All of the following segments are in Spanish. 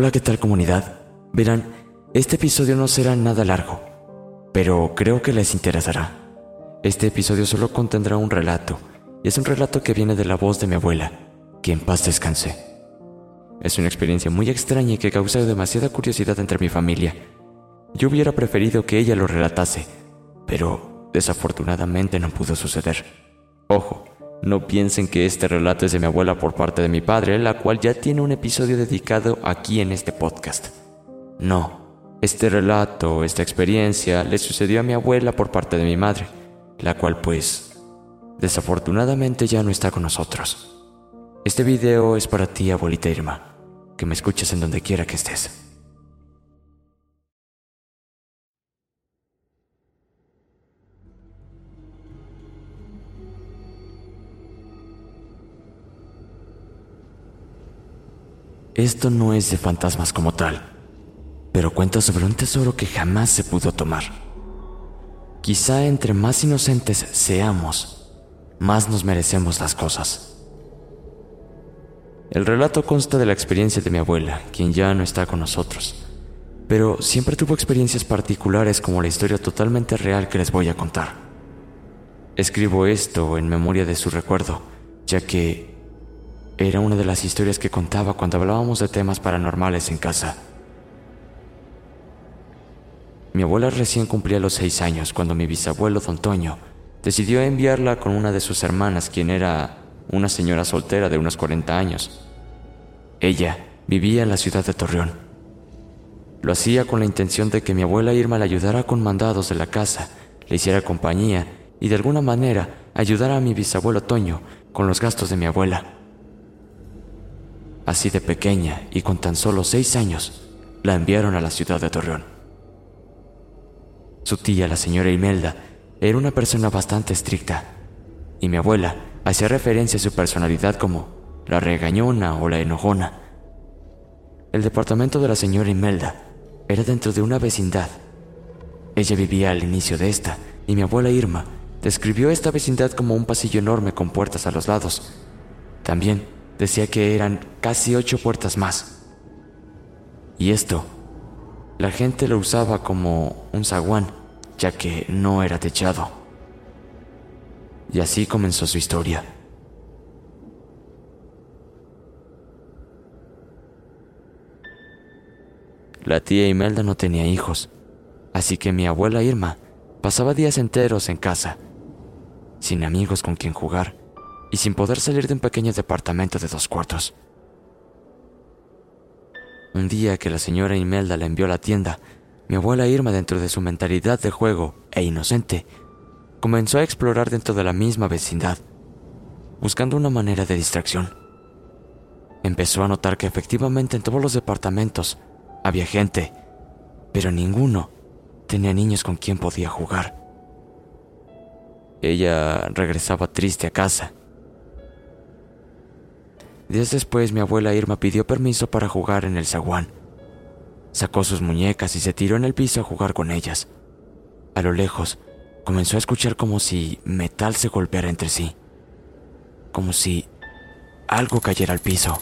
Hola, ¿qué tal comunidad? Verán, este episodio no será nada largo, pero creo que les interesará. Este episodio solo contendrá un relato, y es un relato que viene de la voz de mi abuela, que en paz descanse. Es una experiencia muy extraña y que causa demasiada curiosidad entre mi familia. Yo hubiera preferido que ella lo relatase, pero desafortunadamente no pudo suceder. Ojo, no piensen que este relato es de mi abuela por parte de mi padre, la cual ya tiene un episodio dedicado aquí en este podcast. No, este relato, esta experiencia, le sucedió a mi abuela por parte de mi madre, la cual pues, desafortunadamente ya no está con nosotros. Este video es para ti, abuelita Irma, que me escuches en donde quiera que estés. Esto no es de fantasmas como tal, pero cuenta sobre un tesoro que jamás se pudo tomar. Quizá entre más inocentes seamos, más nos merecemos las cosas. El relato consta de la experiencia de mi abuela, quien ya no está con nosotros, pero siempre tuvo experiencias particulares como la historia totalmente real que les voy a contar. Escribo esto en memoria de su recuerdo, ya que era una de las historias que contaba cuando hablábamos de temas paranormales en casa. Mi abuela recién cumplía los seis años cuando mi bisabuelo Don Toño decidió enviarla con una de sus hermanas, quien era una señora soltera de unos 40 años. Ella vivía en la ciudad de Torreón. Lo hacía con la intención de que mi abuela Irma le ayudara con mandados de la casa, le hiciera compañía y de alguna manera ayudara a mi bisabuelo Toño con los gastos de mi abuela. Así de pequeña y con tan solo seis años, la enviaron a la ciudad de Torreón. Su tía, la señora Imelda, era una persona bastante estricta, y mi abuela hacía referencia a su personalidad como la regañona o la enojona. El departamento de la señora Imelda era dentro de una vecindad. Ella vivía al inicio de esta, y mi abuela Irma describió esta vecindad como un pasillo enorme con puertas a los lados. También decía que eran casi ocho puertas más. Y esto, la gente lo usaba como un zaguán, ya que no era techado. Y así comenzó su historia. La tía Imelda no tenía hijos, así que mi abuela Irma pasaba días enteros en casa, sin amigos con quien jugar y sin poder salir de un pequeño departamento de dos cuartos. Un día que la señora Imelda la envió a la tienda, mi abuela Irma, dentro de su mentalidad de juego e inocente, comenzó a explorar dentro de la misma vecindad, buscando una manera de distracción. empezó a notar que efectivamente en todos los departamentos había gente, pero ninguno tenía niños con quien podía jugar. Ella regresaba triste a casa. Días después mi abuela Irma pidió permiso para jugar en el zaguán. Sacó sus muñecas y se tiró en el piso a jugar con ellas. A lo lejos, comenzó a escuchar como si metal se golpeara entre sí. Como si algo cayera al piso.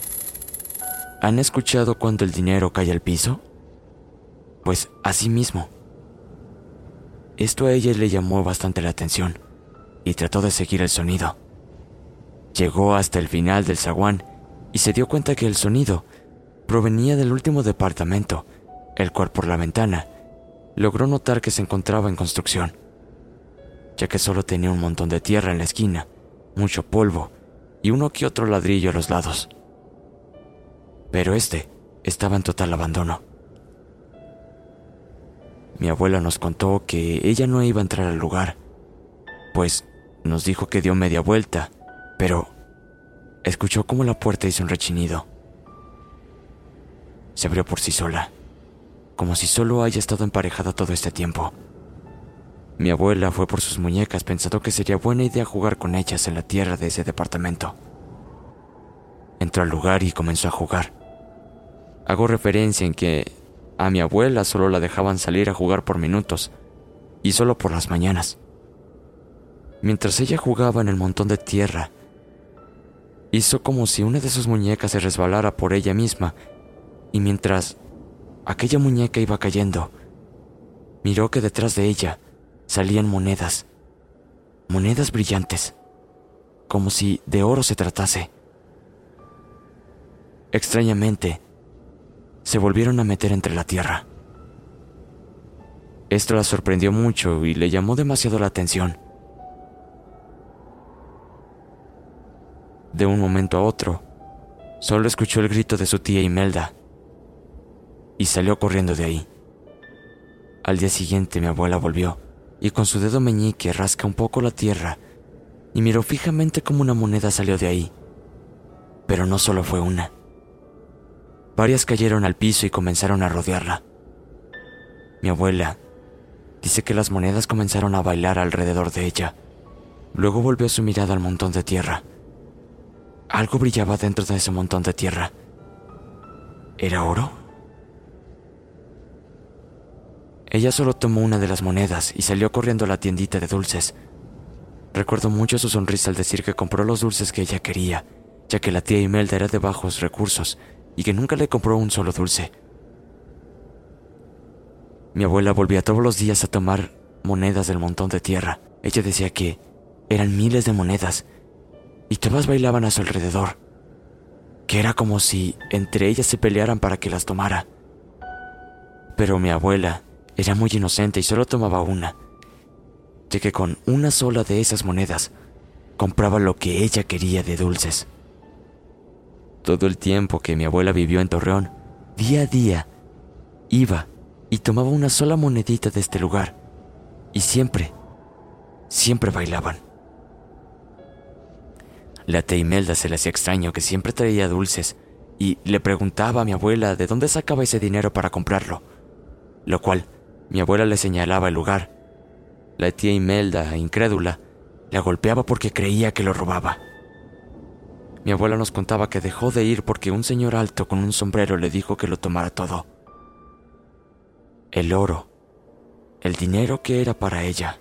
¿Han escuchado cuando el dinero cae al piso? Pues así mismo. Esto a ella le llamó bastante la atención y trató de seguir el sonido. Llegó hasta el final del zaguán y se dio cuenta que el sonido provenía del último departamento, el cual por la ventana logró notar que se encontraba en construcción, ya que solo tenía un montón de tierra en la esquina, mucho polvo y uno que otro ladrillo a los lados. Pero este estaba en total abandono. Mi abuela nos contó que ella no iba a entrar al lugar, pues nos dijo que dio media vuelta, pero escuchó como la puerta hizo un rechinido. Se abrió por sí sola, como si solo haya estado emparejada todo este tiempo. Mi abuela fue por sus muñecas pensando que sería buena idea jugar con ellas en la tierra de ese departamento. Entró al lugar y comenzó a jugar. Hago referencia en que a mi abuela solo la dejaban salir a jugar por minutos y solo por las mañanas. Mientras ella jugaba en el montón de tierra, hizo como si una de sus muñecas se resbalara por ella misma y mientras aquella muñeca iba cayendo, miró que detrás de ella salían monedas, monedas brillantes, como si de oro se tratase. Extrañamente, se volvieron a meter entre la tierra. Esto la sorprendió mucho y le llamó demasiado la atención. De un momento a otro, solo escuchó el grito de su tía Imelda y salió corriendo de ahí. Al día siguiente mi abuela volvió y con su dedo meñique rasca un poco la tierra y miró fijamente cómo una moneda salió de ahí. Pero no solo fue una. Varias cayeron al piso y comenzaron a rodearla. Mi abuela dice que las monedas comenzaron a bailar alrededor de ella. Luego volvió su mirada al montón de tierra. Algo brillaba dentro de ese montón de tierra. ¿Era oro? Ella solo tomó una de las monedas y salió corriendo a la tiendita de dulces. Recuerdo mucho su sonrisa al decir que compró los dulces que ella quería, ya que la tía Imelda era de bajos recursos y que nunca le compró un solo dulce. Mi abuela volvía todos los días a tomar monedas del montón de tierra. Ella decía que eran miles de monedas y todas bailaban a su alrededor, que era como si entre ellas se pelearan para que las tomara. Pero mi abuela era muy inocente y solo tomaba una, ya que con una sola de esas monedas compraba lo que ella quería de dulces. Todo el tiempo que mi abuela vivió en Torreón, día a día, iba y tomaba una sola monedita de este lugar, y siempre, siempre bailaban. La tía Imelda se le hacía extraño que siempre traía dulces y le preguntaba a mi abuela de dónde sacaba ese dinero para comprarlo, lo cual mi abuela le señalaba el lugar. La tía Imelda, incrédula, la golpeaba porque creía que lo robaba. Mi abuela nos contaba que dejó de ir porque un señor alto con un sombrero le dijo que lo tomara todo. El oro, el dinero que era para ella.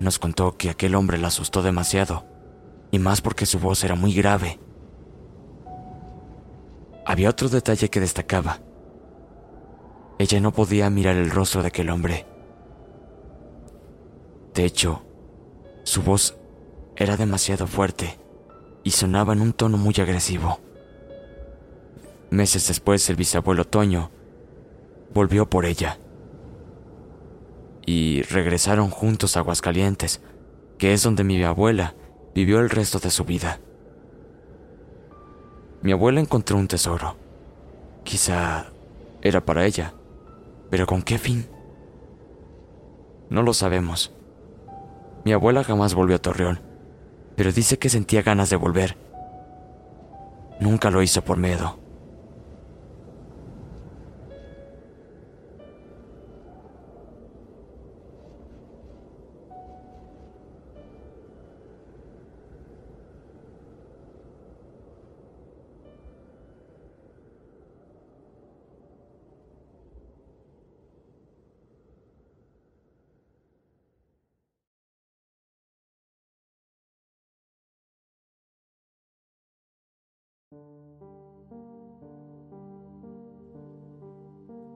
Nos contó que aquel hombre la asustó demasiado, y más porque su voz era muy grave. Había otro detalle que destacaba. Ella no podía mirar el rostro de aquel hombre. De hecho, su voz era demasiado fuerte y sonaba en un tono muy agresivo. Meses después, el bisabuelo Toño volvió por ella y regresaron juntos a Aguascalientes, que es donde mi abuela vivió el resto de su vida. Mi abuela encontró un tesoro. Quizá era para ella. ¿Pero con qué fin? No lo sabemos. Mi abuela jamás volvió a Torreón, pero dice que sentía ganas de volver. Nunca lo hizo por miedo.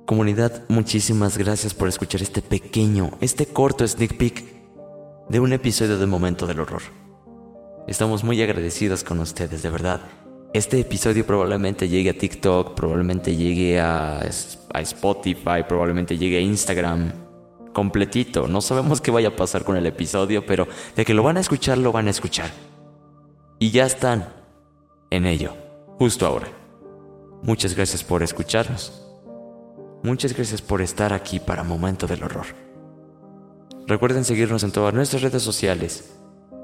Comunidad, muchísimas gracias por escuchar este pequeño, este corto sneak peek de un episodio de Momento del Horror. Estamos muy agradecidos con ustedes, de verdad. Este episodio probablemente llegue a TikTok, probablemente llegue a, a Spotify, probablemente llegue a Instagram, completito. No sabemos qué vaya a pasar con el episodio, pero de que lo van a escuchar, lo van a escuchar. Y ya están en ello, justo ahora. Muchas gracias por escucharnos. Muchas gracias por estar aquí para Momento del Horror. Recuerden seguirnos en todas nuestras redes sociales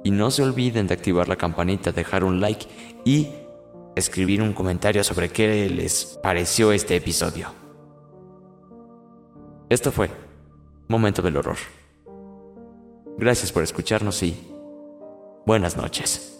y no se olviden de activar la campanita, dejar un like y escribir un comentario sobre qué les pareció este episodio. Esto fue Momento del Horror. Gracias por escucharnos y buenas noches.